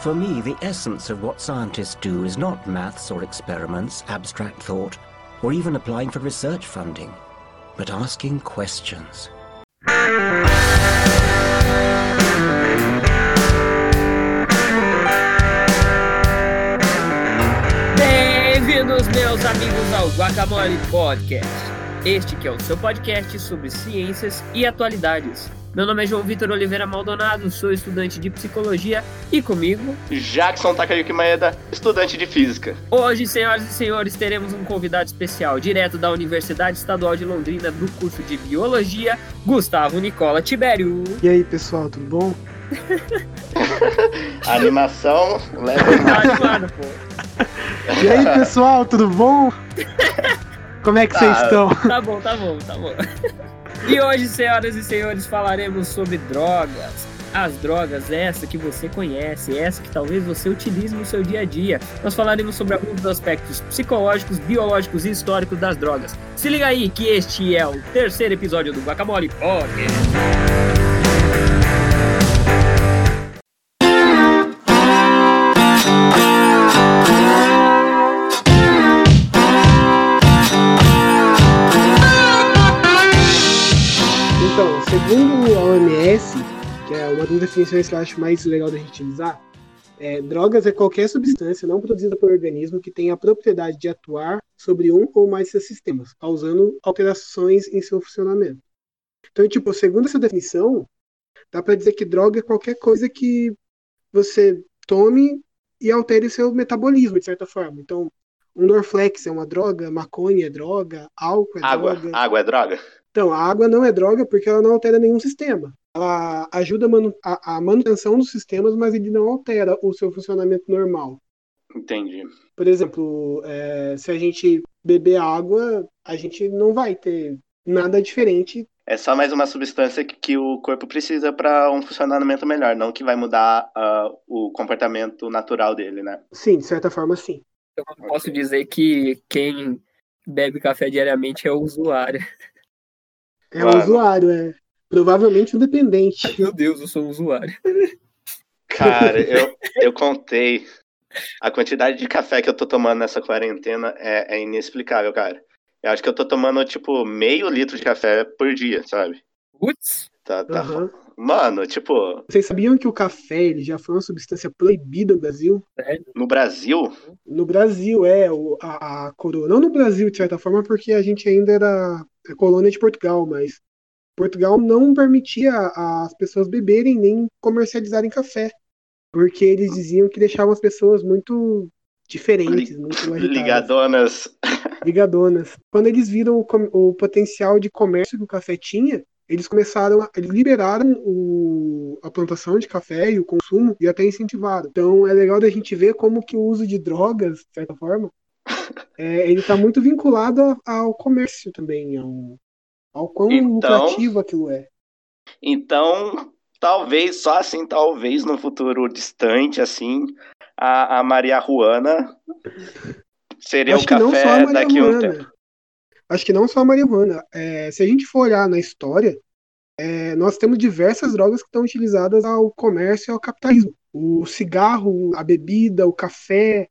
For me, the essence of what scientists do is not maths or experiments, abstract thought, or even applying for research funding, but asking questions. Bem-vindos, meus amigos, ao Guacamole Podcast. Este que é o seu podcast sobre ciências e atualidades. Meu nome é João Vitor Oliveira Maldonado, sou estudante de psicologia e comigo, Jackson Takayuki Maeda, estudante de física. hoje, senhoras e senhores, teremos um convidado especial, direto da Universidade Estadual de Londrina, do curso de Biologia, Gustavo Nicola Tibério. E aí, pessoal, tudo bom? A animação leva Tá animado, pô. E aí, pessoal, tudo bom? Como é que vocês Ah, estão? Tá bom, tá bom, tá bom. E hoje, senhoras e senhores, falaremos sobre drogas. As drogas, essa que você conhece, essa que talvez você utilize no seu dia a dia. Nós falaremos sobre alguns aspectos psicológicos, biológicos e históricos das drogas. Se liga aí que este é o terceiro episódio do Guacamole Podcast. Segundo a OMS, que é uma das definições que eu acho mais legal da gente utilizar, é, drogas é qualquer substância não produzida pelo organismo que tenha a propriedade de atuar sobre um ou mais seus sistemas, causando alterações em seu funcionamento. Então, tipo, segundo essa definição, dá para dizer que droga é qualquer coisa que você tome e altere seu metabolismo, de certa forma. Então, um Dorflex é uma droga, maconha é droga, álcool é água. droga. Água é droga? Então, a água não é droga porque ela não altera nenhum sistema. Ela ajuda a, manu- a- a manutenção dos sistemas, mas ele não altera o seu funcionamento normal. Entendi. Por exemplo, é, se a gente beber água, a gente não vai ter nada diferente. É só mais uma substância que, que o corpo precisa para um funcionamento melhor, não que vai mudar ah, o comportamento natural dele, né? Sim, de certa forma, sim. Eu posso dizer que quem bebe café diariamente é o usuário. É Mano. um usuário, é provavelmente um dependente. Meu Deus, eu sou um usuário. Cara, eu, eu contei. A quantidade de café que eu tô tomando nessa quarentena é, é inexplicável, cara. Eu acho que eu tô tomando, tipo, meio litro de café por dia, sabe? Putz, Tá, tá... Aham. Mano, tipo, Vocês sabiam que o café ele já foi uma substância proibida no Brasil? sério? no Brasil, No Brasil, é, o, a, a coroa. Não no Brasil, de certa forma, porque a gente ainda era a colônia de Portugal, mas Portugal não permitia as pessoas beberem nem comercializarem café. Porque eles diziam que deixavam as pessoas muito diferentes, muito agitadas, ligadonas. ligadonas. Quando eles viram o, o potencial de comércio que o café tinha, eles começaram, a, eles liberaram o- a plantação de café e o consumo e até incentivaram. Então é legal da gente ver como que o uso de drogas, de certa forma, é, ele está muito vinculado ao comércio também, ao, ao quão Então- lucrativo aquilo é. Então, talvez, só assim, talvez no futuro distante, assim, a, a Maria Juana seria Acho o café daqui a um tempo. Acho que não só a marihuana. É, se a gente for olhar na história, é, nós temos diversas drogas que estão utilizadas ao comércio e ao capitalismo. O cigarro, a bebida, o café,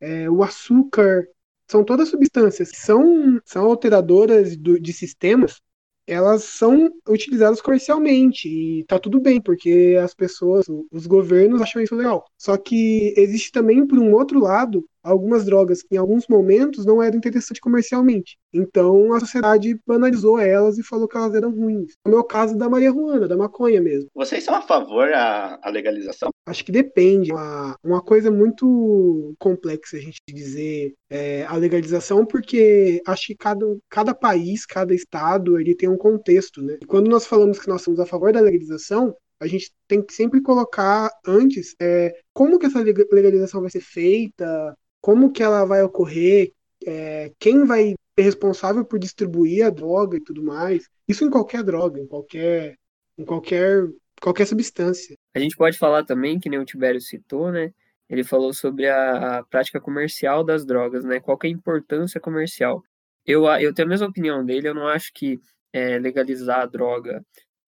é, o açúcar, são todas substâncias que são, são alteradoras do- de sistemas, elas são utilizadas comercialmente e tá tudo bem, porque as pessoas, os governos acham isso legal. Só que existe também, por um outro lado, algumas drogas que em alguns momentos não eram interessantes comercialmente. Então a sociedade banalizou elas e falou que elas eram ruins. No meu caso da Maria Juana, da maconha mesmo. Vocês são a favor à, à legalização? Acho que depende. Uma, uma coisa muito complexa a gente dizer é, a legalização, porque acho que cada, cada país, cada estado, ele tem um contexto, né? E quando nós falamos que nós somos a favor da legalização, a gente tem que sempre colocar antes é, como que essa lega- legalização vai ser feita, como que ela vai ocorrer, é, quem vai ser responsável por distribuir a droga e tudo mais. Isso em qualquer droga, em qualquer, em qualquer, qualquer substância. A gente pode falar também, que nem o Tibério citou, né? Ele falou sobre a, a prática comercial das drogas, né? Qual é a importância comercial? Eu, eu tenho a mesma opinião dele, eu não acho que é, legalizar a droga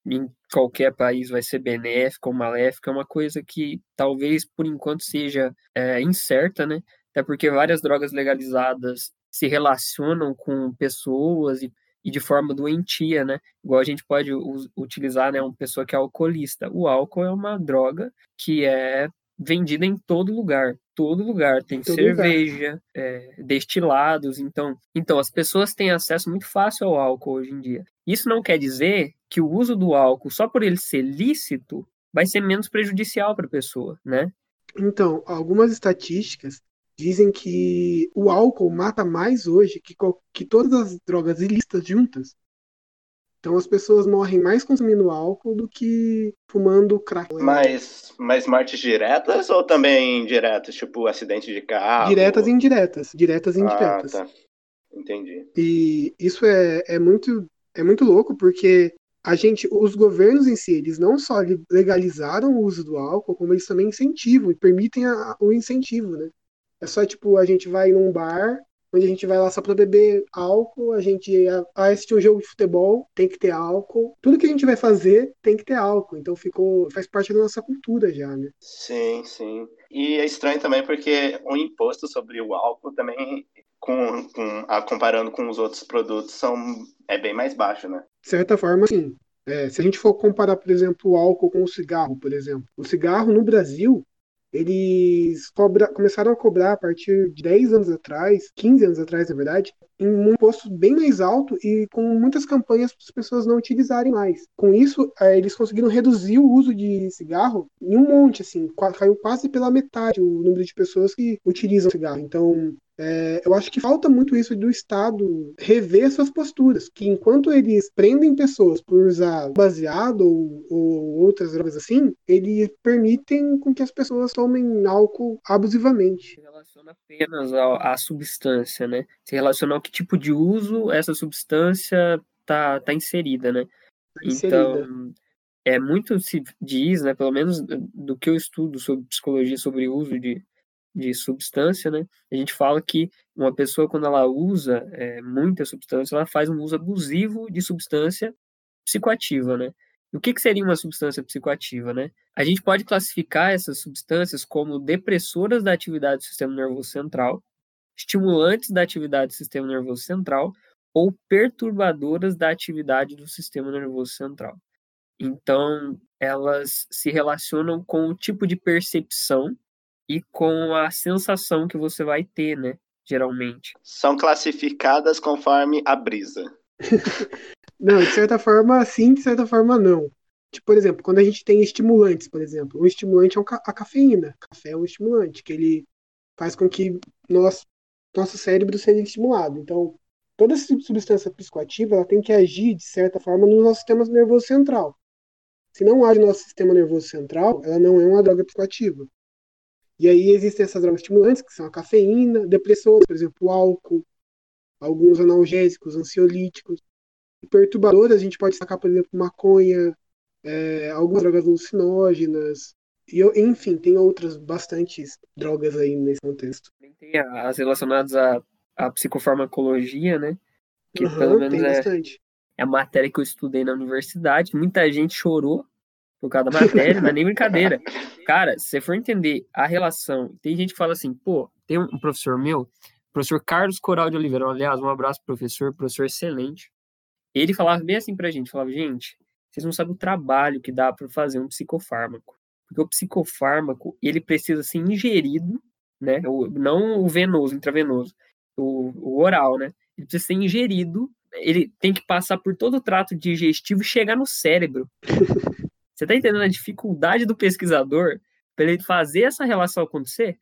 em qualquer país vai ser benéfica ou maléfica, é uma coisa que talvez por enquanto seja é, incerta, né? Até porque várias drogas legalizadas se relacionam com pessoas e, e de forma doentia, né? Igual a gente pode utilizar, né, uma pessoa que é alcoolista. O álcool é uma droga que é vendida em todo lugar, todo lugar tem todo cerveja, é, destilados, então, então as pessoas têm acesso muito fácil ao álcool hoje em dia. Isso não quer dizer que o uso do álcool, só por ele ser lícito, vai ser menos prejudicial para a pessoa, né? Então, algumas estatísticas dizem que o álcool mata mais hoje que, que todas as drogas ilícitas juntas. Então as pessoas morrem mais consumindo álcool do que fumando crack. Mas, mas mortes diretas ou também indiretas? Tipo acidente de carro? Diretas e indiretas. Diretas e indiretas. Ah, tá. Entendi. E isso é, é, muito, é muito louco porque a gente, os governos em si, eles não só legalizaram o uso do álcool, como eles também incentivam e permitem a, o incentivo, né? É só tipo, a gente vai num bar, onde a gente vai lá só para beber álcool, a gente vai assistir um jogo de futebol, tem que ter álcool. Tudo que a gente vai fazer tem que ter álcool. Então ficou, faz parte da nossa cultura já, né? Sim, sim. E é estranho também porque o imposto sobre o álcool também, com, com a, comparando com os outros produtos, são, é bem mais baixo, né? De certa forma, sim. É, se a gente for comparar, por exemplo, o álcool com o cigarro, por exemplo. O cigarro no Brasil, eles cobra, começaram a cobrar a partir de 10 anos atrás, 15 anos atrás, na verdade, em um imposto bem mais alto e com muitas campanhas para as pessoas não utilizarem mais. Com isso, é, eles conseguiram reduzir o uso de cigarro em um monte, assim, caiu quase pela metade o número de pessoas que utilizam cigarro. Então, é, eu acho que falta muito isso do Estado rever suas posturas, que enquanto eles prendem pessoas por usar baseado ou, ou outras drogas assim, eles permitem com que as pessoas tomem álcool abusivamente. Se relaciona apenas à, substância, né? Se relaciona ao que tipo de uso essa substância tá, tá inserida, né? Tá inserida. Então, é muito se diz, né, pelo menos do que eu estudo sobre psicologia, sobre o uso de, de substância, né? A gente fala que uma pessoa, quando ela usa é, muita substância, ela faz um uso abusivo de substância psicoativa, né? O que, que seria uma substância psicoativa, né? A gente pode classificar essas substâncias como depressoras da atividade do sistema nervoso central, estimulantes da atividade do sistema nervoso central ou perturbadoras da atividade do sistema nervoso central. Então, elas se relacionam com o tipo de percepção e com a sensação que você vai ter, né? Geralmente. São classificadas conforme a brisa. não, de certa forma sim, de certa forma não. Tipo, por exemplo, quando a gente tem estimulantes, por exemplo, o estimulante é a cafeína. Café é um estimulante, que ele faz com que nosso, nosso cérebro seja estimulado. Então, toda essa substância psicoativa ela tem que agir, de certa forma, no nosso sistema nervoso central. Se não age no nosso sistema nervoso central, ela não é uma droga psicoativa. E aí existem essas drogas estimulantes, que são a cafeína, depressores, por exemplo, o álcool, alguns analgésicos, ansiolíticos. E perturbadoras, a gente pode destacar, por exemplo, maconha, é, algumas drogas alucinógenas, e, enfim, tem outras bastantes drogas aí nesse contexto. Tem as relacionadas à, à psicofarmacologia, né? Que uhum, pelo menos é, bastante. é a matéria que eu estudei na universidade. Muita gente chorou por causa da matéria, não é nem brincadeira. Cara, se você for entender a relação, tem gente que fala assim, pô, tem um professor meu, professor Carlos Coral de Oliveira, aliás, um abraço, professor, professor excelente. Ele falava bem assim pra gente, falava, gente, vocês não sabem o trabalho que dá para fazer um psicofármaco. Porque o psicofármaco, ele precisa ser ingerido, né, não o venoso, intravenoso, o, o oral, né, ele precisa ser ingerido, ele tem que passar por todo o trato digestivo e chegar no cérebro. Você está entendendo a dificuldade do pesquisador para ele fazer essa relação acontecer?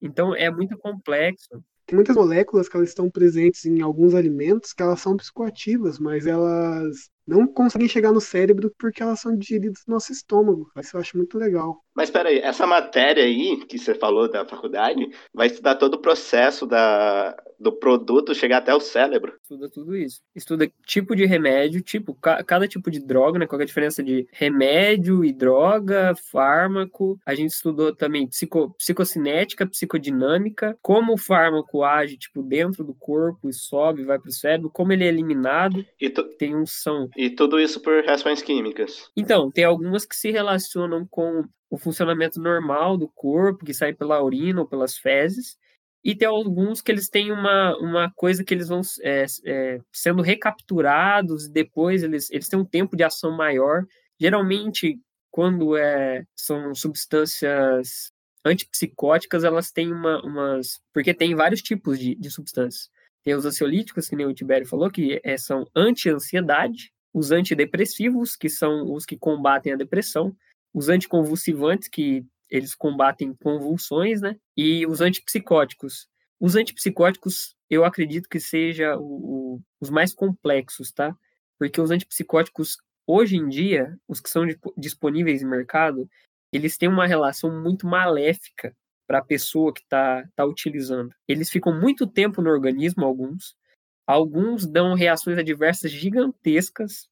Então é muito complexo. Tem muitas moléculas que elas estão presentes em alguns alimentos que elas são psicoativas, mas elas não conseguem chegar no cérebro porque elas são digeridas no nosso estômago. Isso eu acho muito legal. Mas peraí, essa matéria aí que você falou da faculdade vai estudar todo o processo da, do produto chegar até o cérebro. Estuda tudo isso. Estuda tipo de remédio, tipo, cada tipo de droga, né? Qual é a diferença de remédio e droga, fármaco. A gente estudou também psico, psicocinética, psicodinâmica, como o fármaco age, tipo, dentro do corpo e sobe, vai para o cérebro, como ele é eliminado. Tu... Tem uns são E tudo isso por reações químicas. Então, tem algumas que se relacionam com o funcionamento normal do corpo, que sai pela urina ou pelas fezes, e tem alguns que eles têm uma, uma coisa que eles vão é, é, sendo recapturados, depois eles, eles têm um tempo de ação maior. Geralmente, quando é, são substâncias antipsicóticas, elas têm uma, umas. Porque tem vários tipos de, de substâncias. Tem os ansiolíticos, que nem o Tibério falou, que é, são anti-ansiedade, os antidepressivos, que são os que combatem a depressão, os anticonvulsivantes, que eles combatem convulsões, né? E os antipsicóticos. Os antipsicóticos, eu acredito que seja o, o, os mais complexos, tá? Porque os antipsicóticos, hoje em dia, os que são disponíveis no mercado, eles têm uma relação muito maléfica para a pessoa que está tá utilizando. Eles ficam muito tempo no organismo, alguns. Alguns dão reações adversas gigantescas,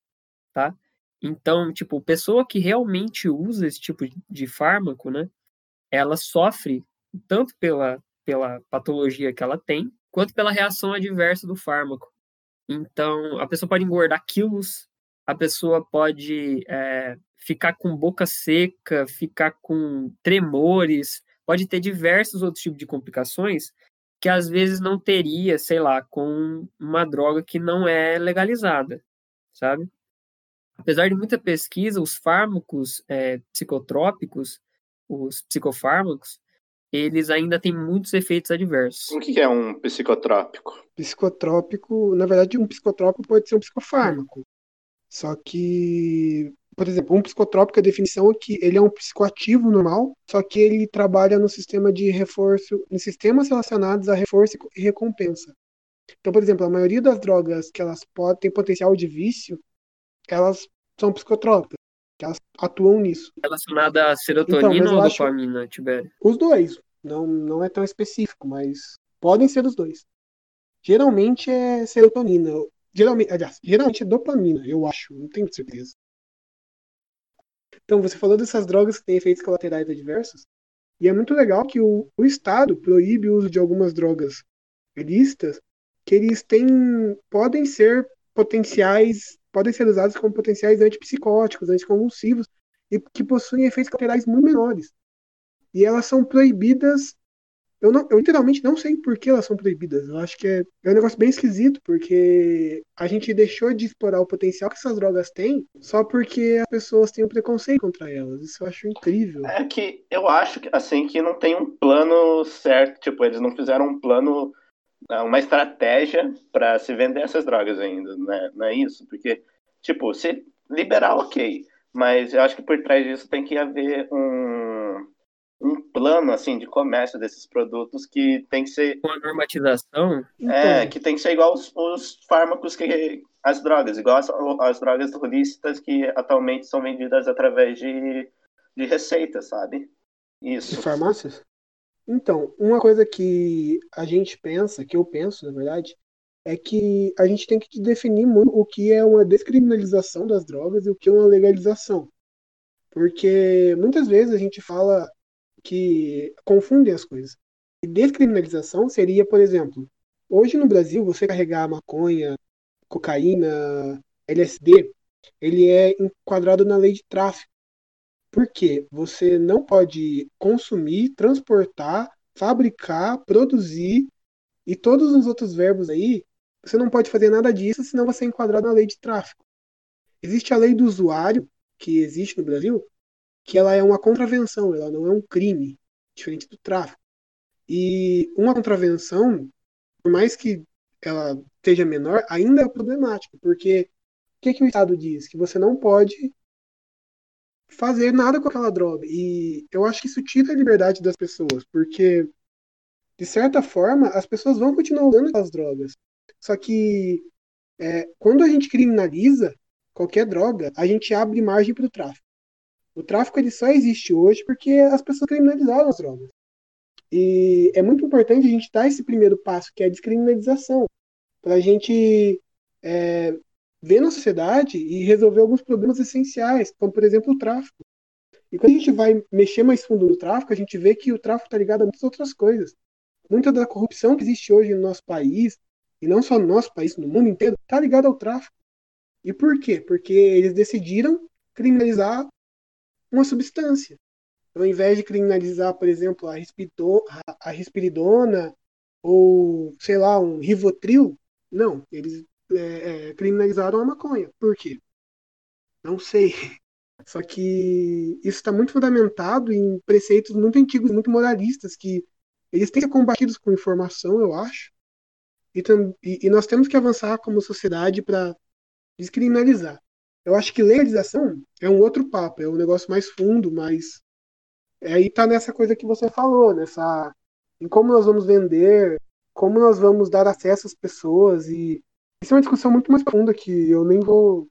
tá? Então, tipo, pessoa que realmente usa esse tipo de fármaco, né, ela sofre tanto pela, pela patologia que ela tem, quanto pela reação adversa do fármaco. Então, a pessoa pode engordar quilos, a pessoa pode é, ficar com boca seca, ficar com tremores, pode ter diversos outros tipos de complicações que às vezes não teria, sei lá, com uma droga que não é legalizada, sabe? apesar de muita pesquisa, os fármacos é, psicotrópicos, os psicofármacos, eles ainda têm muitos efeitos adversos. O que é um psicotrópico? Psicotrópico, na verdade, um psicotrópico pode ser um psicofármaco. Só que, por exemplo, um psicotrópico, a definição é que ele é um psicoativo normal, só que ele trabalha no sistema de reforço, em sistemas relacionados a reforço e recompensa. Então, por exemplo, a maioria das drogas que elas podem ter potencial de vício, elas são psicotrópicas, que elas atuam nisso. Relacionada a serotonina então, ou dopamina, Tibério? Os dois. Não, não é tão específico, mas podem ser os dois. Geralmente é serotonina. Geralmente, aliás, geralmente é dopamina, eu acho, não tenho certeza. Então, você falou dessas drogas que têm efeitos colaterais adversos, e é muito legal que o, o Estado proíbe o uso de algumas drogas ilícitas que eles têm, podem ser potenciais podem ser usados como potenciais antipsicóticos, anticonvulsivos, e que possuem efeitos colaterais muito menores. E elas são proibidas. Eu, não, eu literalmente não sei por que elas são proibidas. Eu acho que é, é um negócio bem esquisito, porque a gente deixou de explorar o potencial que essas drogas têm só porque as pessoas têm um preconceito contra elas. Isso eu acho incrível. É que eu acho assim que não tem um plano certo. Tipo, eles não fizeram um plano é uma estratégia para se vender essas drogas ainda, né? não é isso? Porque, tipo, se liberar, ok, mas eu acho que por trás disso tem que haver um plano, assim, de comércio desses produtos que tem que ser... Uma normatização? É, então... que tem que ser igual os, os fármacos que... as drogas, igual as, as drogas ilícitas que atualmente são vendidas através de, de receitas, sabe? Isso. De farmácias? Então, uma coisa que a gente pensa, que eu penso, na verdade, é que a gente tem que definir muito o que é uma descriminalização das drogas e o que é uma legalização. Porque muitas vezes a gente fala que confundem as coisas. E descriminalização seria, por exemplo, hoje no Brasil, você carregar maconha, cocaína, LSD, ele é enquadrado na lei de tráfico. Porque você não pode consumir, transportar, fabricar, produzir e todos os outros verbos aí, você não pode fazer nada disso, senão você é enquadrado na lei de tráfico. Existe a lei do usuário, que existe no Brasil, que ela é uma contravenção, ela não é um crime, diferente do tráfico. E uma contravenção, por mais que ela seja menor, ainda é problemática, porque o que, que o Estado diz? Que você não pode fazer nada com aquela droga. E eu acho que isso tira a liberdade das pessoas, porque, de certa forma, as pessoas vão continuar usando aquelas drogas. Só que é, quando a gente criminaliza qualquer droga, a gente abre margem para o tráfico. O tráfico ele só existe hoje porque as pessoas criminalizaram as drogas. E é muito importante a gente dar esse primeiro passo, que é a descriminalização, para a gente é, ver na sociedade e resolver alguns problemas essenciais, como por exemplo o tráfico. E quando a gente vai mexer mais fundo no tráfico, a gente vê que o tráfico está ligado a muitas outras coisas. Muita da corrupção que existe hoje no nosso país, e não só no nosso país, no mundo inteiro, está ligada ao tráfico. E por quê? Porque eles decidiram criminalizar uma substância. Então, ao invés de criminalizar, por exemplo, a, a risperidona ou, sei lá, um rivotril, não, eles é, é, criminalizaram a maconha. Por quê? Não sei. Só que isso está muito fundamentado em preceitos muito antigos, muito moralistas, que eles têm que ser combatidos com informação, eu acho. E, e, e nós temos que avançar como sociedade para descriminalizar. Eu acho que legalização é um outro papo, é um negócio mais fundo, mais. Aí tá nessa coisa que você falou, nessa. em como nós vamos vender, como nós vamos dar acesso às pessoas. E isso é uma discussão muito mais profunda que eu nem vou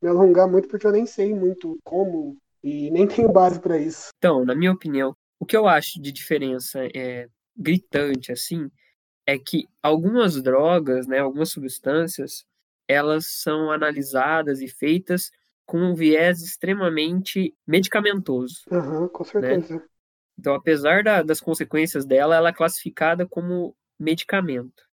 me alongar muito, porque eu nem sei muito como e nem tenho base para isso. Então, na minha opinião, o que eu acho de diferença é gritante, assim, é que algumas drogas, né, algumas substâncias, elas são analisadas e feitas com um viés extremamente medicamentoso. Uhum, com né? certeza. Né? Então, apesar da, das consequências dela, ela é classificada como medicamento.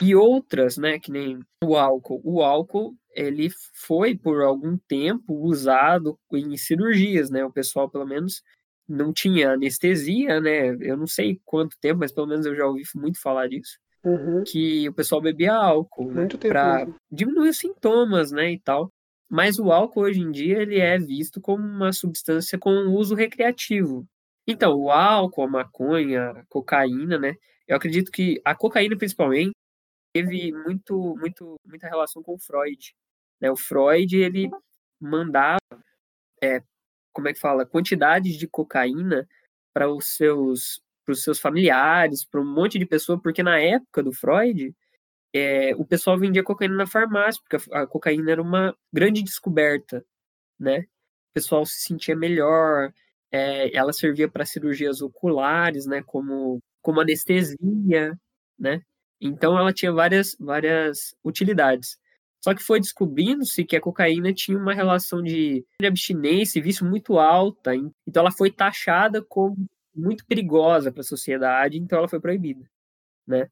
E outras, né, que nem o álcool. O álcool, ele foi por algum tempo usado em cirurgias, né? O pessoal, pelo menos, não tinha anestesia, né? Eu não sei quanto tempo, mas pelo menos eu já ouvi muito falar disso. Uhum. Que o pessoal bebia álcool, né? Para diminuir os sintomas, né, e tal. Mas o álcool hoje em dia ele é visto como uma substância com uso recreativo. Então, o álcool, a maconha, a cocaína, né? Eu acredito que a cocaína, principalmente, teve muito, muito, muita relação com o Freud. Né? O Freud, ele mandava, é, como é que fala, quantidades de cocaína para os seus para os seus familiares, para um monte de pessoa, porque na época do Freud, é, o pessoal vendia cocaína na farmácia, porque a, a, cocaína era uma grande descoberta, né? O pessoal se sentia melhor, é, ela servia para cirurgias oculares, né? Como como anestesia, né? Então ela tinha várias, várias utilidades. Só que foi descobrindo-se que a cocaína tinha uma relação de abstinência e vício muito alta. Então ela foi taxada como muito perigosa para a sociedade, então ela foi proibida, né?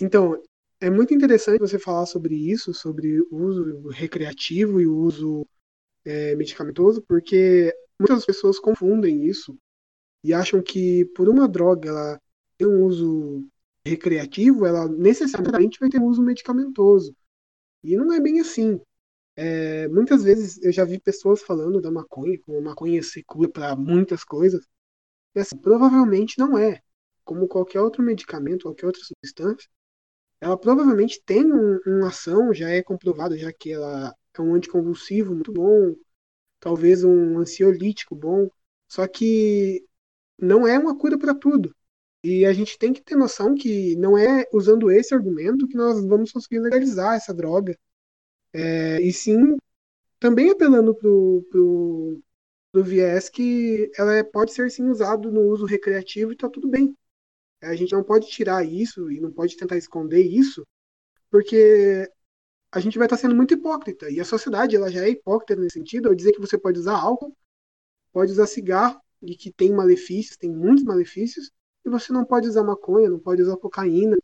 Então, é muito interessante você falar sobre isso, sobre o uso recreativo e o uso é, medicamentoso, porque muitas pessoas confundem isso e acham que por uma droga ela um uso recreativo, ela necessariamente vai ter um uso medicamentoso. E não é bem assim. É, muitas vezes eu já vi pessoas falando da maconha, como a maconha se cura para muitas coisas. E assim, provavelmente não é. Como qualquer outro medicamento, qualquer outra substância, ela provavelmente tem um, uma ação, já é comprovado, já que ela é um anticonvulsivo muito bom, talvez um ansiolítico bom, só que não é uma cura para tudo. E a gente tem que ter noção que não é usando esse argumento que nós vamos conseguir legalizar essa droga. É, e sim também apelando pro, pro viés que ela é, pode ser sim usado no uso recreativo e tá tudo bem. A gente não pode tirar isso e não pode tentar esconder isso, porque a gente vai estar sendo muito hipócrita. E a sociedade ela já é hipócrita nesse sentido, ao dizer que você pode usar álcool, pode usar cigarro, e que tem malefícios, tem muitos malefícios, e você não pode usar maconha, não pode usar cocaína.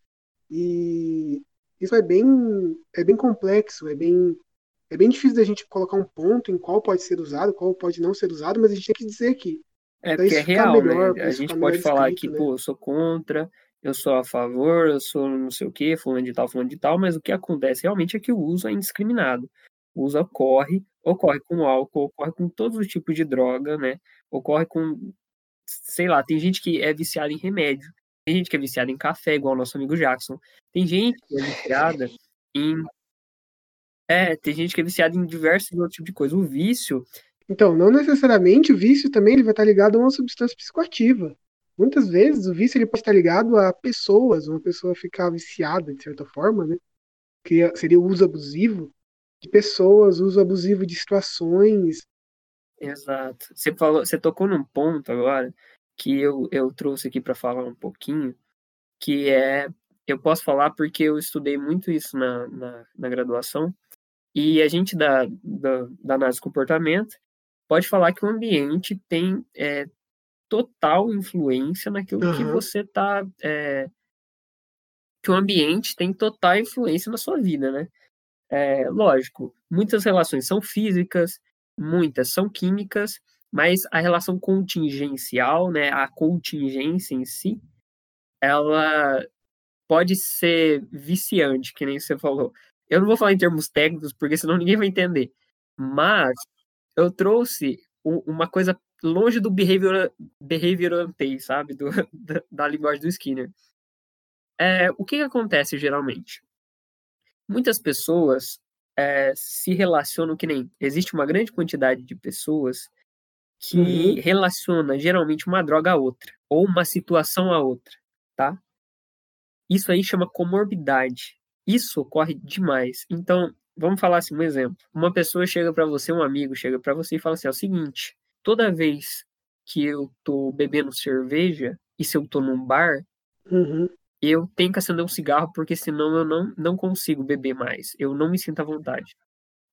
E isso é bem, é bem complexo, é bem, é bem difícil da gente colocar um ponto em qual pode ser usado, qual pode não ser usado, mas a gente tem que dizer que. É porque é real, melhor, né? A gente pode falar escrito, que, né? pô, eu sou contra, eu sou a favor, eu sou não sei o que, fulano de tal, fulano de tal, mas o que acontece realmente é que o uso é indiscriminado. O uso ocorre, ocorre com álcool, ocorre com todos os tipos de droga, né? Ocorre com sei lá, tem gente que é viciada em remédio, tem gente que é viciada em café, igual o nosso amigo Jackson. Tem gente que é viciada em. É, tem gente que é viciada em diversos outros tipos de coisa. O vício. Então, não necessariamente o vício também ele vai estar ligado a uma substância psicoativa. Muitas vezes o vício ele pode estar ligado a pessoas, uma pessoa ficar viciada, de certa forma, né? Que seria o uso abusivo de pessoas, uso abusivo de situações, Exato. Você falou, você tocou num ponto agora que eu, eu trouxe aqui para falar um pouquinho, que é eu posso falar porque eu estudei muito isso na, na, na graduação e a gente da, da, da análise de comportamento pode falar que o ambiente tem é, total influência naquilo uhum. que você está é, que o ambiente tem total influência na sua vida, né? É, lógico, muitas relações são físicas, muitas são químicas, mas a relação contingencial, né, a contingência em si, ela pode ser viciante, que nem você falou. Eu não vou falar em termos técnicos, porque senão ninguém vai entender. Mas eu trouxe uma coisa longe do behavior, behaviorantei, sabe? Do, da, da, linguagem do Skinner. É, o que, que acontece geralmente? Muitas pessoas é, se relacionam que nem. Existe uma grande quantidade de pessoas que uhum. relaciona geralmente uma droga a outra, ou uma situação a outra, tá? Isso aí chama comorbidade. Isso ocorre demais. Então, vamos falar assim, um exemplo. Uma pessoa chega para você, um amigo chega para você e fala assim: é o seguinte, toda vez que eu tô bebendo cerveja, e se eu tô num bar, uhum. eu tenho que acender um cigarro, porque senão eu não, não consigo beber mais. Eu não me sinto à vontade.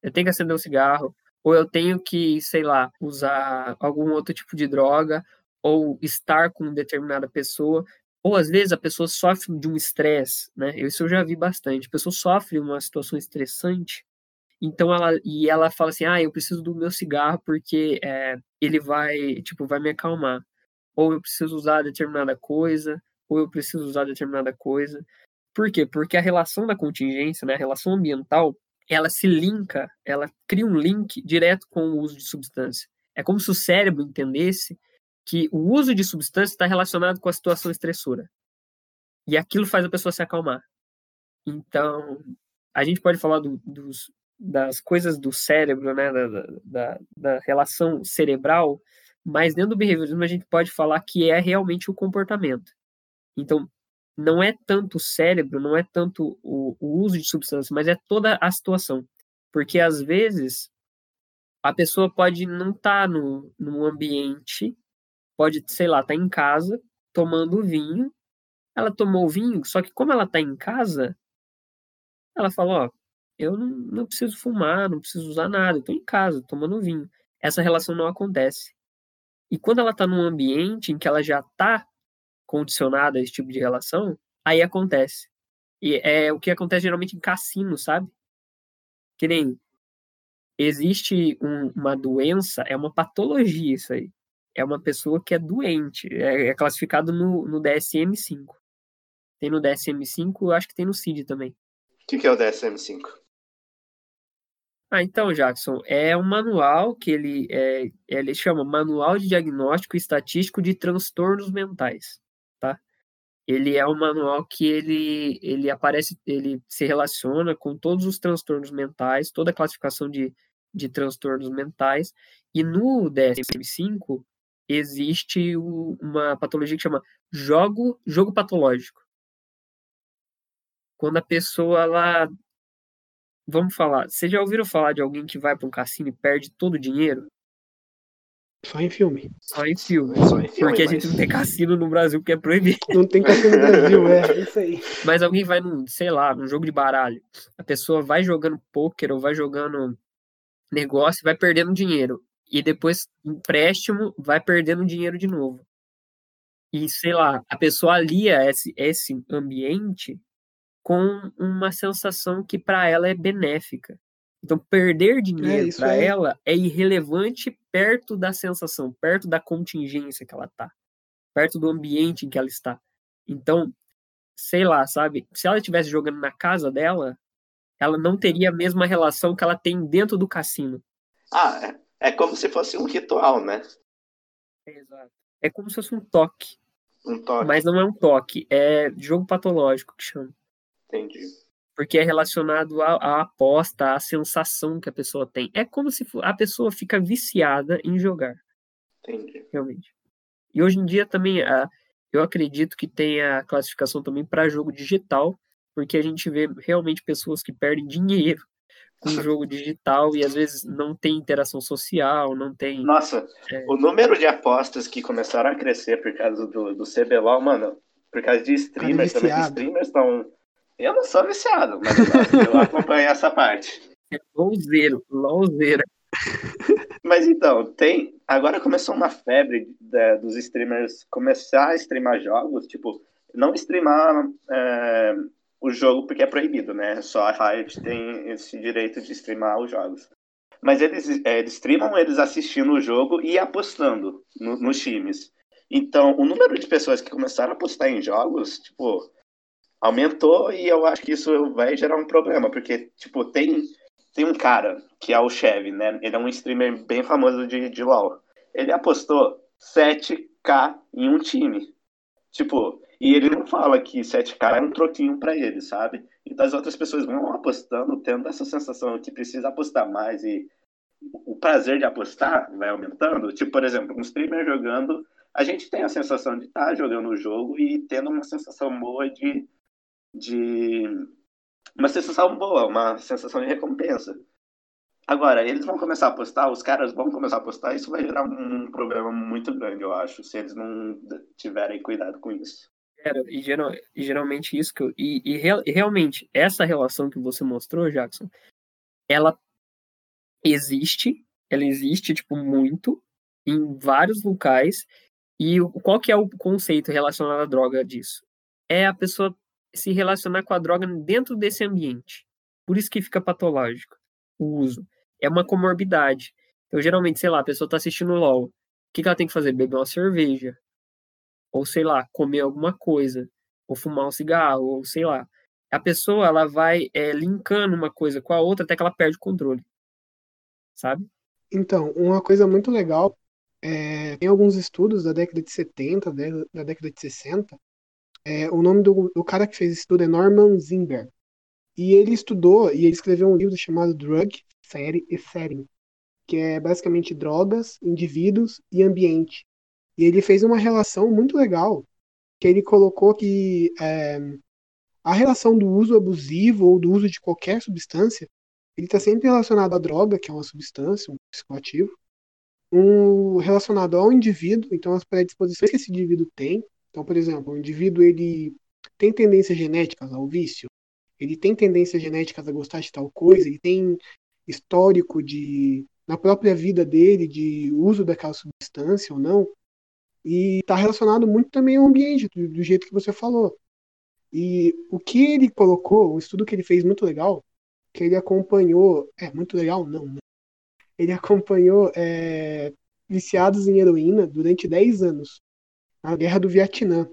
Eu tenho que acender um cigarro, ou eu tenho que, sei lá, usar algum outro tipo de droga, ou estar com determinada pessoa, ou às vezes a pessoa sofre de um estresse, né? Isso eu já vi bastante. A pessoa sofre uma situação estressante, então ela e ela fala assim: "Ah, eu preciso do meu cigarro porque é, ele vai, tipo, vai me acalmar. Ou eu preciso usar determinada coisa, ou eu preciso usar determinada coisa. Por quê? Porque a relação da contingência, né, a relação ambiental, ela se linka, ela cria um link direto com o uso de substância. É como se o cérebro entendesse que o uso de substância está relacionado com a situação estressora. E aquilo faz a pessoa se acalmar. Então, a gente pode falar do, dos, das coisas do cérebro, né, da, da, da, relação cerebral, mas dentro do behaviorismo a gente pode falar que é realmente o comportamento. Então, não é tanto o cérebro, não é tanto o, o uso de substância, mas é toda a situação. Porque às vezes a pessoa pode não estar tá no, no ambiente pode, sei lá, tá em casa tomando vinho. Ela tomou vinho, só que como ela tá em casa, ela fala, ó, eu não, não preciso fumar, não preciso usar nada, eu em casa tomando vinho. Essa relação não acontece. E quando ela tá num ambiente em que ela já tá condicionada a esse tipo de relação, aí acontece. E é o que acontece geralmente em cassino, sabe? Que nem existe um, uma doença, é uma patologia isso aí é uma pessoa que é doente, é, é classificado no, no DSM-5. Tem no DSM-5, eu acho que tem no CID também. O que, que é o DSM-5? Ah, então, Jackson, é um manual que ele, é, ele chama Manual de Diagnóstico Estatístico de Transtornos Mentais, tá? Ele é um manual que ele, ele aparece, ele se relaciona com todos os transtornos mentais, toda a classificação de, de transtornos mentais, e no DSM-5 existe uma patologia que chama jogo, jogo patológico. Quando a pessoa ela vamos falar, vocês já ouviram falar de alguém que vai para um cassino e perde todo o dinheiro? Só em filme. Só em filme. Só em filme porque mas... a gente não tem cassino no Brasil, porque é proibido. Não tem cassino no Brasil, é, isso aí. Mas alguém vai num, sei lá, num jogo de baralho. A pessoa vai jogando pôquer ou vai jogando negócio e vai perdendo dinheiro e depois empréstimo vai perdendo dinheiro de novo. E sei lá, a pessoa alia esse, esse ambiente com uma sensação que para ela é benéfica. Então, perder dinheiro é, para é. ela é irrelevante perto da sensação, perto da contingência que ela está, perto do ambiente em que ela está. Então, sei lá, sabe? Se ela estivesse jogando na casa dela, ela não teria a mesma relação que ela tem dentro do cassino. Ah, é. Como se fosse um ritual, né? Exato. É como se fosse um toque. Um toque. Mas não é um toque, é jogo patológico que chama. Entendi. Porque é relacionado à, à aposta, à sensação que a pessoa tem. É como se a pessoa fica viciada em jogar. Entendi. Realmente. E hoje em dia também, eu acredito que tem a classificação também para jogo digital, porque a gente vê realmente pessoas que perdem dinheiro com jogo digital e às vezes não tem interação social, não tem. Nossa, é... o número de apostas que começaram a crescer por causa do, do CBLOL, mano, por causa de streamers também. Os streamers estão. Eu não sou viciado, mas eu, eu acompanho essa parte. É LOLzeiro, LOLzeira. Mas então, tem. Agora começou uma febre de, dos streamers começar a streamar jogos, tipo, não streamar é, o jogo porque é proibido, né? Só a Riot tem esse direito de streamar os jogos. Mas eles, é, eles streamam eles assistindo o jogo e apostando no, nos times. Então, o número de pessoas que começaram a apostar em jogos, tipo, aumentou e eu acho que isso vai gerar um problema, porque, tipo, tem, tem um cara que é o Chevy, né? Ele é um streamer bem famoso de, de LoL. Ele apostou 7k em um time. Tipo, e ele não fala que 7k é um troquinho para ele, sabe? Então as outras pessoas vão apostando, tendo essa sensação que precisa apostar mais e o prazer de apostar vai aumentando. Tipo, por exemplo, um streamer jogando, a gente tem a sensação de estar tá jogando o jogo e tendo uma sensação boa de, de. Uma sensação boa, uma sensação de recompensa. Agora, eles vão começar a apostar, os caras vão começar a apostar, isso vai gerar um problema muito grande, eu acho, se eles não tiverem cuidado com isso. E, geral, geralmente isso que eu, e, e, real, e, realmente essa relação que você mostrou, Jackson, ela existe, ela existe tipo muito em vários locais. E qual que é o conceito relacionado à droga disso? É a pessoa se relacionar com a droga dentro desse ambiente. Por isso que fica patológico o uso. É uma comorbidade. Então, geralmente, sei lá, a pessoa está assistindo LOL. O que, que ela tem que fazer? Beber uma cerveja ou sei lá, comer alguma coisa, ou fumar um cigarro, ou sei lá. A pessoa ela vai é, linkando uma coisa com a outra até que ela perde o controle, sabe? Então, uma coisa muito legal, é, tem alguns estudos da década de 70, da década de 60, é, o nome do, do, cara que fez esse estudo é Norman Zimberg. E ele estudou e ele escreveu um livro chamado Drug, Série e Setting, que é basicamente drogas, indivíduos e ambiente. E ele fez uma relação muito legal, que ele colocou que é, a relação do uso abusivo ou do uso de qualquer substância, ele está sempre relacionado à droga, que é uma substância, um psicoativo, um relacionado ao indivíduo, então as predisposições que esse indivíduo tem. Então, por exemplo, o indivíduo ele tem tendências genéticas ao vício, ele tem tendências genéticas a gostar de tal coisa, ele tem histórico de na própria vida dele de uso daquela substância ou não. E está relacionado muito também ao ambiente, do, do, jeito que você falou. E o que ele colocou, o estudo que ele fez muito legal, que ele acompanhou. É, muito legal, não, né? Ele acompanhou é, viciados em heroína durante 10 anos, na guerra do Vietnã.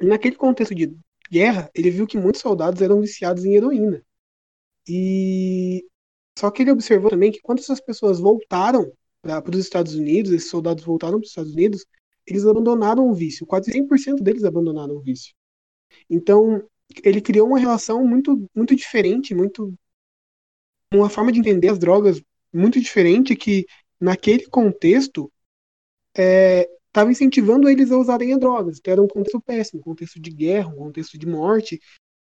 E naquele contexto de guerra, ele viu que muitos soldados eram viciados em heroína. E só que ele observou também que quando essas pessoas voltaram para os Estados Unidos, esses soldados voltaram para os Estados Unidos, eles abandonaram o vício. Quase 100% deles abandonaram o vício. Então, ele criou uma relação muito, muito diferente, muito uma forma de entender as drogas muito diferente que naquele contexto estava é, incentivando eles a usarem as drogas. Então, era um contexto péssimo, um contexto de guerra, um contexto de morte,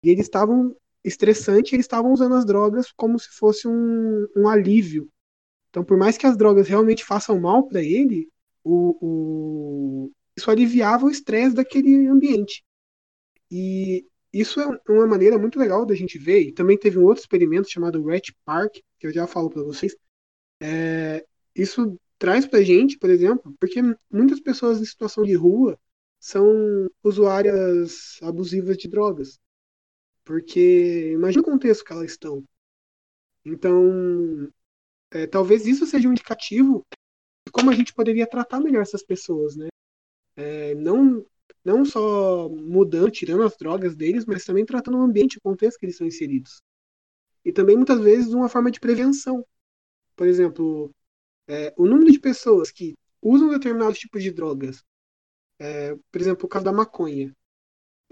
e eles estavam estressantes, eles estavam usando as drogas como se fosse um, um alívio então, por mais que as drogas realmente façam mal para ele, o, o, isso aliviava o estresse daquele ambiente. E isso é uma maneira muito legal da gente ver. E também teve um outro experimento chamado Rat Park, que eu já falo para vocês. É, isso traz para gente, por exemplo, porque muitas pessoas em situação de rua são usuárias abusivas de drogas. Porque imagina o contexto que elas estão. Então, é, talvez isso seja um indicativo de como a gente poderia tratar melhor essas pessoas, né? É, não, não só mudando, tirando as drogas deles, mas também tratando o ambiente, o contexto que eles são inseridos. E também, muitas vezes, uma forma de prevenção. Por exemplo, é, o número de pessoas que usam determinados tipos de drogas, é, por exemplo, o caso da maconha,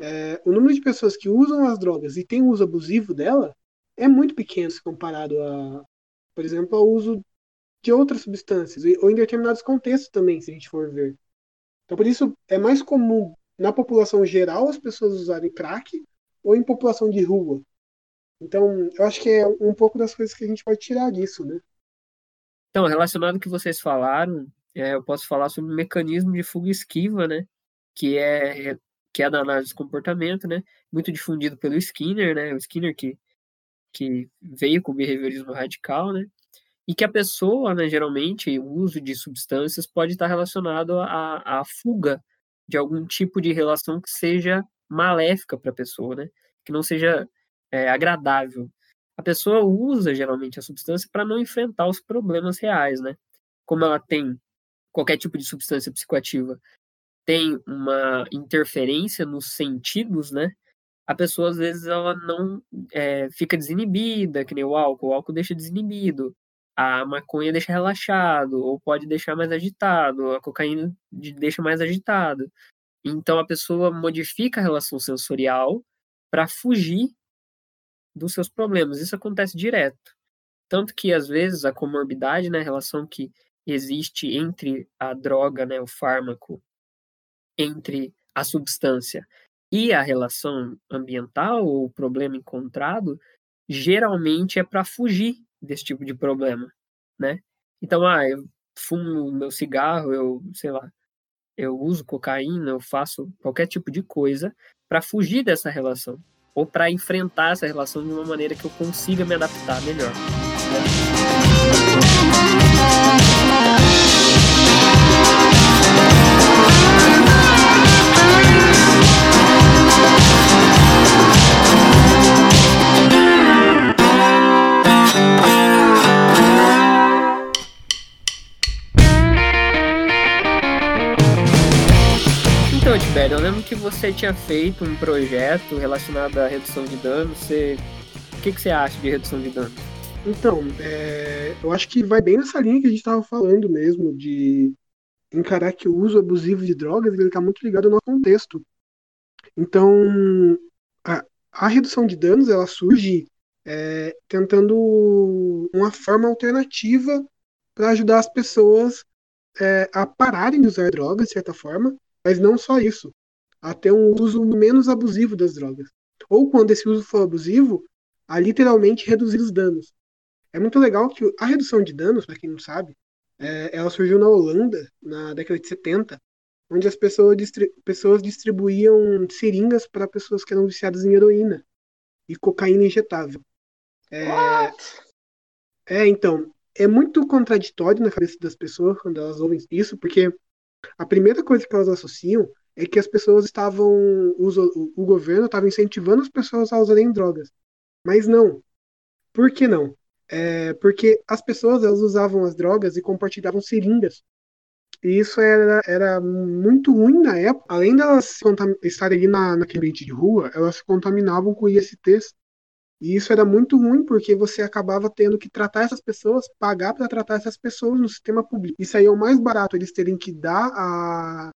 é, o número de pessoas que usam as drogas e tem uso abusivo dela é muito pequeno se comparado a, por exemplo, ao uso de outras substâncias, ou em determinados contextos também, se a gente for ver. Então, por isso, é mais comum na população geral as pessoas usarem crack ou em população de rua. Então, eu acho que é um pouco das coisas que a gente pode tirar disso, né? Então, relacionado ao que vocês falaram, é, eu posso falar sobre o mecanismo de fuga esquiva, né? Que é, que é da análise de comportamento, né? Muito difundido pelo Skinner, né? O Skinner que que veio com o behaviorismo radical, né? E que a pessoa, né, geralmente, o uso de substâncias pode estar relacionado à, à fuga de algum tipo de relação que seja maléfica para a pessoa, né? que não seja é, agradável. A pessoa usa geralmente a substância para não enfrentar os problemas reais, né? Como ela tem qualquer tipo de substância psicoativa tem uma interferência nos sentidos, né? A pessoa às vezes ela não é, fica desinibida, que nem o álcool. O álcool deixa desinibido. A maconha deixa relaxado, ou pode deixar mais agitado. A cocaína deixa mais agitado. Então a pessoa modifica a relação sensorial para fugir dos seus problemas. Isso acontece direto. Tanto que às vezes a comorbidade, né, a relação que existe entre a droga, né, o fármaco, entre a substância e a relação ambiental ou o problema encontrado, geralmente é para fugir desse tipo de problema, né? Então, ah, eu fumo meu cigarro, eu, sei lá, eu uso cocaína, eu faço qualquer tipo de coisa para fugir dessa relação ou para enfrentar essa relação de uma maneira que eu consiga me adaptar melhor. Tibério, eu lembro que você tinha feito um projeto relacionado à redução de danos. Você... O que, que você acha de redução de danos? Então, é, eu acho que vai bem nessa linha que a gente estava falando mesmo, de encarar que o uso abusivo de drogas ele está muito ligado ao nosso contexto. Então, a, a redução de danos ela surge é, tentando uma forma alternativa para ajudar as pessoas é, a pararem de usar drogas, de certa forma, mas não só isso, a ter um uso menos abusivo das drogas. Ou quando esse uso for abusivo, a literalmente reduzir os danos. É muito legal que a redução de danos, para quem não sabe, é, ela surgiu na Holanda na década de 70, onde as pessoas, distri pessoas distribuíam seringas para pessoas que eram viciadas em heroína e cocaína injetável. É, é, então, é muito contraditório na cabeça das pessoas quando elas ouvem isso, porque a primeira coisa que elas associam é que as pessoas estavam. O, governo estava incentivando as pessoas a usarem drogas. Mas não. Por que não? É porque as pessoas elas usavam as drogas e compartilhavam seringas. E isso era, era muito ruim na época. Além delas estarem ali na, naquele ambiente de rua, elas se contaminavam com ISTs. E isso era muito ruim porque você acabava tendo que tratar essas pessoas, pagar para tratar essas pessoas no sistema público. Isso aí é o mais barato, eles terem que dar a,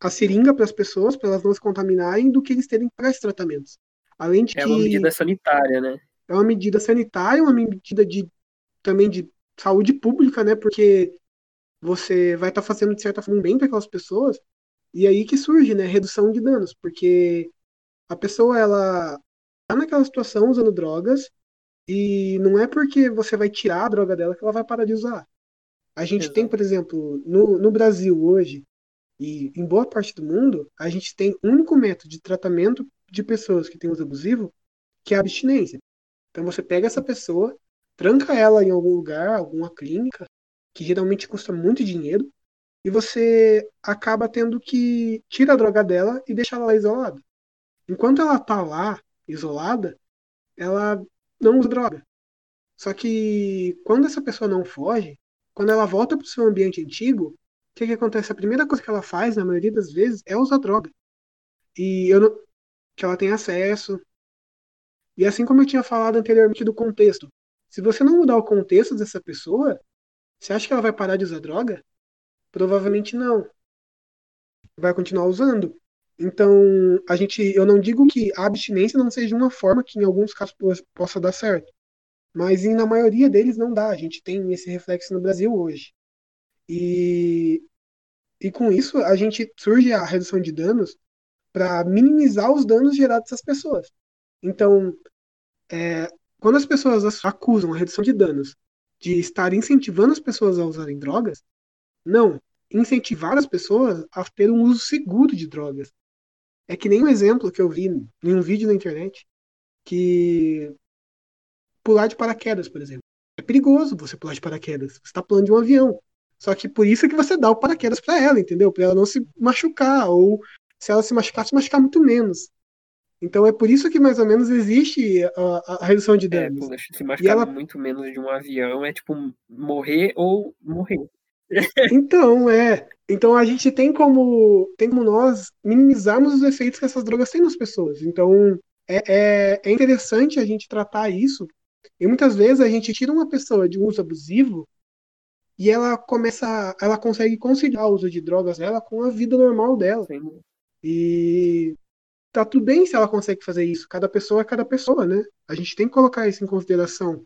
a seringa para as pessoas, para elas não se contaminarem, do que eles terem que pagar esses tratamentos. Além de é que. uma medida sanitária, né? é uma medida sanitária, uma medida de também de saúde pública, né? Porque você vai estar tá fazendo de certa forma um bem para aquelas pessoas. E aí que surge, né, redução de danos, porque a pessoa ela tá naquela situação usando drogas e não é porque você vai tirar a droga dela que ela vai parar de usar. A gente Exato. tem, por exemplo, no, no Brasil hoje e em boa parte do mundo, a gente tem um único método de tratamento de pessoas que têm uso abusivo, que é a abstinência. Então você pega essa pessoa, tranca ela em algum lugar, alguma clínica, que geralmente custa muito dinheiro, e você acaba tendo que tirar a droga dela e deixar ela lá isolada. Enquanto ela tá lá, isolada, ela não usa droga. Só que quando essa pessoa não foge, quando ela volta para o seu ambiente antigo, o que, que acontece? A primeira coisa que ela faz, na maioria das vezes, é usar droga. E eu não, que ela tem acesso, e assim como eu tinha falado anteriormente do contexto, se você não mudar o contexto dessa pessoa, você acha que ela vai parar de usar droga? Provavelmente não. Vai continuar usando. Então, a gente, eu não digo que a abstinência não seja uma forma que em alguns casos possa dar certo, mas na maioria deles não dá. A gente tem esse reflexo no Brasil hoje. E, e com isso, a gente surge a redução de danos para minimizar os danos gerados essas pessoas. Então, é, quando as pessoas acusam a redução de danos de estar incentivando as pessoas a usarem drogas, não. Incentivar as pessoas a ter um uso seguro de drogas. É que nem um exemplo que eu vi em um vídeo na internet que pular de paraquedas, por exemplo. É perigoso você pular de paraquedas. Você está pulando de um avião. Só que por isso é que você dá o paraquedas para ela, entendeu? Para ela não se machucar ou se ela se machucar, se machucar muito menos. Então é por isso que mais ou menos existe a, a redução de É, danos. pô, se machucar ela- muito menos de um avião é tipo morrer ou morrer. Então, é. Então a gente tem como, tem como nós minimizarmos os efeitos que essas drogas têm nas pessoas. Então é, é, é interessante a gente tratar isso. E muitas vezes a gente tira uma pessoa de um uso abusivo e ela começa, ela consegue conciliar o uso de drogas dela com a vida normal dela. Sem- E tá tudo bem se ela consegue fazer isso. Cada pessoa é cada pessoa, né? A gente tem que colocar isso em consideração.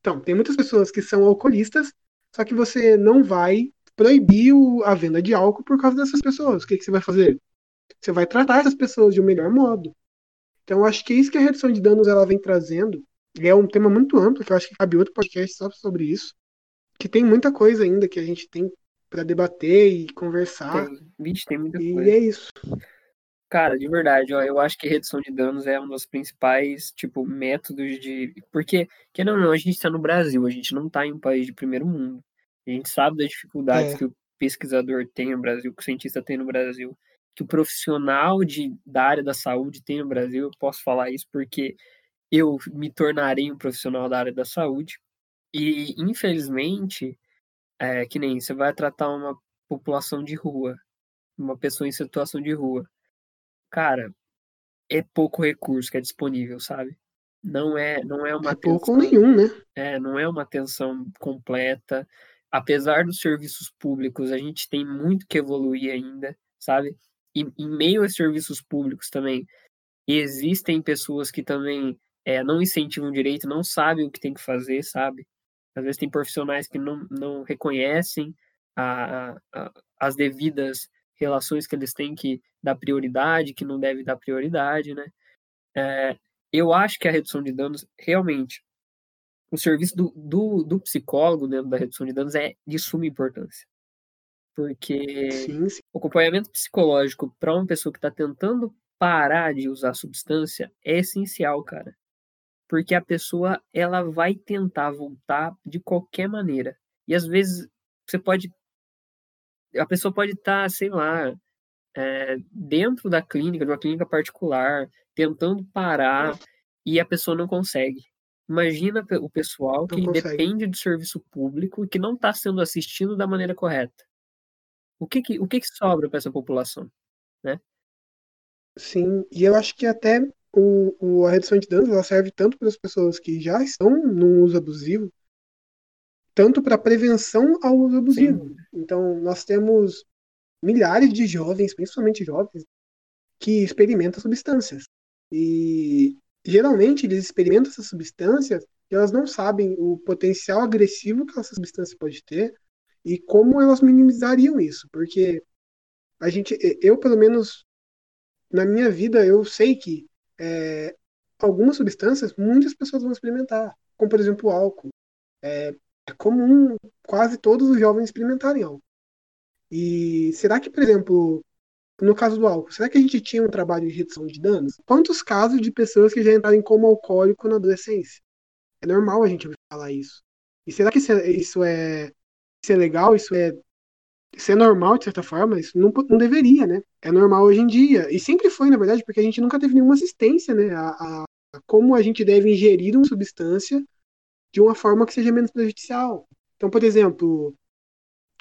Então, tem muitas pessoas que são alcoolistas, só que você não vai proibir a venda de álcool por causa dessas pessoas. O que, que você vai fazer? Você vai tratar essas pessoas de um melhor modo. Então, acho que é isso que a redução de danos ela vem trazendo. E é um tema muito amplo, que eu acho que cabe outro podcast só sobre isso. Que tem muita coisa ainda que a gente tem para debater e conversar. Tem, vixe, tem muita E coisa. é isso. Cara, de verdade, ó, eu acho que redução de danos é um dos principais, tipo, métodos de. Porque, querendo ou não, a gente está no Brasil, a gente não está em um país de primeiro mundo. A gente sabe das dificuldades É. que o pesquisador tem no Brasil, que o cientista tem no Brasil, que o profissional de, da área da saúde tem no Brasil. Eu posso falar isso porque eu me tornarei um profissional da área da saúde. E, infelizmente, é, que nem você vai tratar uma população de rua, uma pessoa em situação de rua cara, é pouco recurso que é disponível, sabe? Não é, não é uma É pouco atenção, nenhum, né? é, não é uma atenção completa. Apesar dos serviços públicos, a gente tem muito que evoluir ainda, sabe? E em meio aos serviços públicos também, existem pessoas que também é, não incentivam direito, não sabem o que tem que fazer, sabe? Às vezes tem profissionais que não, não reconhecem a, a- a- as devidas relações que eles têm que dar prioridade, que não deve dar prioridade, né? É, eu acho que a redução de danos, realmente, o serviço do, do, do psicólogo dentro da redução de danos é de suma importância. Porque Sim, sim. o acompanhamento psicológico para uma pessoa que está tentando parar de usar substância é essencial, cara. Porque a pessoa ela vai tentar voltar de qualquer maneira. E às vezes você pode. A pessoa pode estar, sei lá, é, dentro da clínica, de uma clínica particular, tentando parar e a pessoa não consegue. Imagina o pessoal que depende do serviço público e que não está sendo assistido da maneira correta. O que, que, o que, que sobra para essa população? Sim, e eu acho que até o, o- a redução de danos ela serve tanto para as pessoas que já estão no uso abusivo, tanto para prevenção ao uso abusivo. Então, nós temos milhares de jovens, principalmente jovens, que experimentam substâncias. E geralmente eles experimentam essas substâncias e elas não sabem o potencial agressivo que essa substância pode ter e como elas minimizariam isso. Porque a gente, eu pelo menos na minha vida, eu sei que é, algumas substâncias muitas pessoas vão experimentar, como por exemplo o álcool. É, é comum quase todos os jovens experimentarem álcool. E será que, por exemplo, no caso do álcool, será que a gente tinha um trabalho de redução de danos? Quantos casos de pessoas que já entraram em coma alcoólico na adolescência? É normal a gente falar isso. E será que isso é, isso é, isso é legal? Isso é, isso é normal, de certa forma? Isso não, não deveria, né? É normal hoje em dia. E sempre foi, na verdade, porque a gente nunca teve nenhuma assistência, né? A, a como a gente deve ingerir uma substância de uma forma que seja menos prejudicial. Então, por exemplo,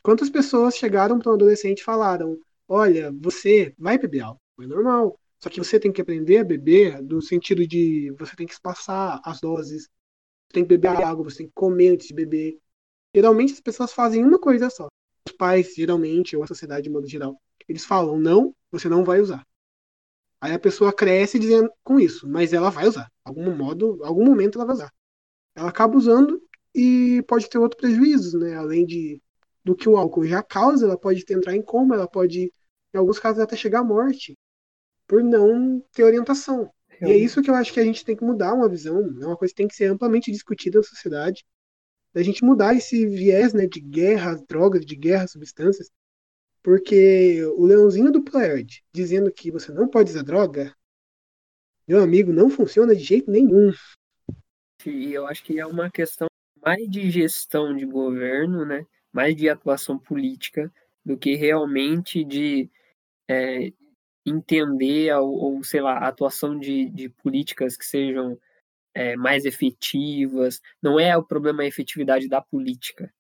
quantas pessoas chegaram para um adolescente e falaram: Olha, você vai beber álcool, é normal. Só que você tem que aprender a beber no sentido de você tem que espaçar as doses, você tem que beber água, você tem que comer antes de beber. Geralmente as pessoas fazem uma coisa só. Os pais, geralmente, ou a sociedade de modo geral, eles falam: Não, você não vai usar. Aí a pessoa cresce dizendo com isso, mas ela vai usar. Algum modo, algum momento ela vai usar. Ela acaba usando e pode ter outros prejuízos, né? Além de do que o álcool já causa, ela pode entrar em coma, ela pode, em alguns casos, até chegar à morte, por não ter orientação. E é isso que eu acho que a gente tem que mudar uma visão, é uma coisa que tem que ser amplamente discutida na sociedade, da gente mudar esse viés né, de guerra às drogas, de guerra às substâncias, porque o leãozinho do Plaid dizendo que você não pode usar droga, meu amigo, não funciona de jeito nenhum. E eu acho que é uma questão mais de gestão de governo, né? Mais de atuação política do que realmente de, é, entender ou, ou sei lá, a atuação de, de políticas que sejam é, mais efetivas. Não é o problema a efetividade da política.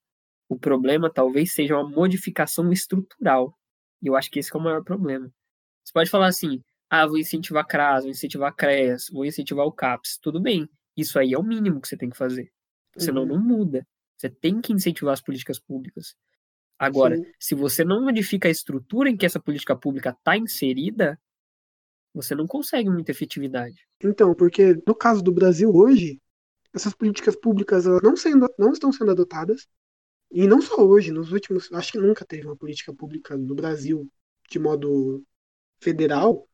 O problema talvez seja uma modificação estrutural. E eu acho que esse é o maior problema. Você pode falar assim, ah, vou incentivar CRAS, vou incentivar CREAS, vou incentivar o CAPS. Tudo bem, isso aí é o mínimo que você tem que fazer. Senão uhum. não muda. Você tem que incentivar as políticas públicas. Agora, Sim. se você não modifica a estrutura em que essa política pública está inserida, você não consegue muita efetividade. Então, porque no caso do Brasil hoje, essas políticas públicas não, sendo, não estão sendo adotadas, e não só hoje, nos últimos. Acho que nunca teve uma política pública no Brasil de modo federal,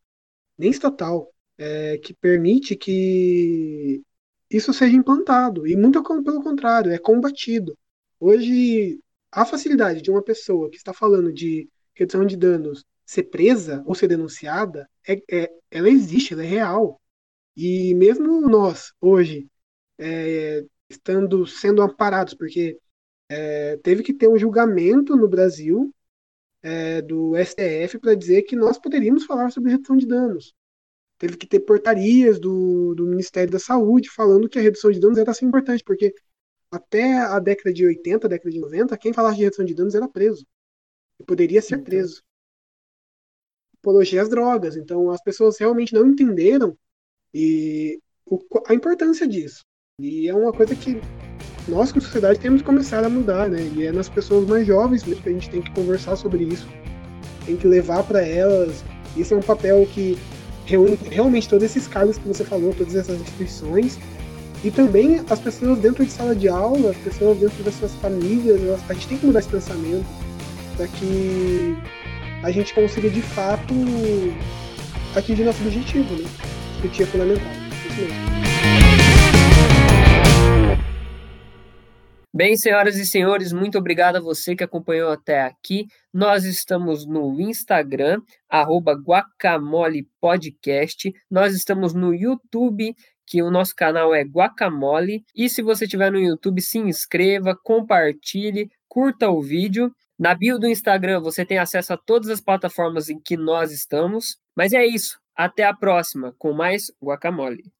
nem estatal, é, que permite que isso seja implantado. E muito pelo contrário, é combatido. Hoje, a facilidade de uma pessoa que está falando de redução de danos ser presa ou ser denunciada, é, é, ela existe, ela é real. E mesmo nós, hoje, é, estando sendo amparados, porque é, teve que ter um julgamento no Brasil é, do STF para dizer que nós poderíamos falar sobre redução de danos. Teve que ter portarias do, do Ministério da Saúde falando que a redução de danos era assim importante, porque até a década de 80, década de 90, quem falasse de redução de danos era preso. E poderia ser preso. Apologia às drogas. Então as pessoas realmente não entenderam e o, a importância disso. E é uma coisa que nós, como sociedade, temos que começar a mudar, né? E é nas pessoas mais jovens mesmo que a gente tem que conversar sobre isso. Tem que levar para elas. Esse é um papel que reúne realmente todos esses cargos que você falou, todas essas instituições e também as pessoas dentro de sala de aula, as pessoas dentro das suas famílias, a gente tem que mudar esse pensamento para que a gente consiga de fato atingir nosso objetivo, né? Que é fundamental. Isso mesmo. Bem, senhoras e senhores, muito obrigado a você que acompanhou até aqui. Nós estamos no Instagram, arroba Guacamole Podcast. Nós estamos no YouTube, que o nosso canal é Guacamole. E se você estiver no YouTube, se inscreva, compartilhe, curta o vídeo. Na bio do Instagram você tem acesso a todas as plataformas em que nós estamos. Mas é isso. Até a próxima com mais Guacamole.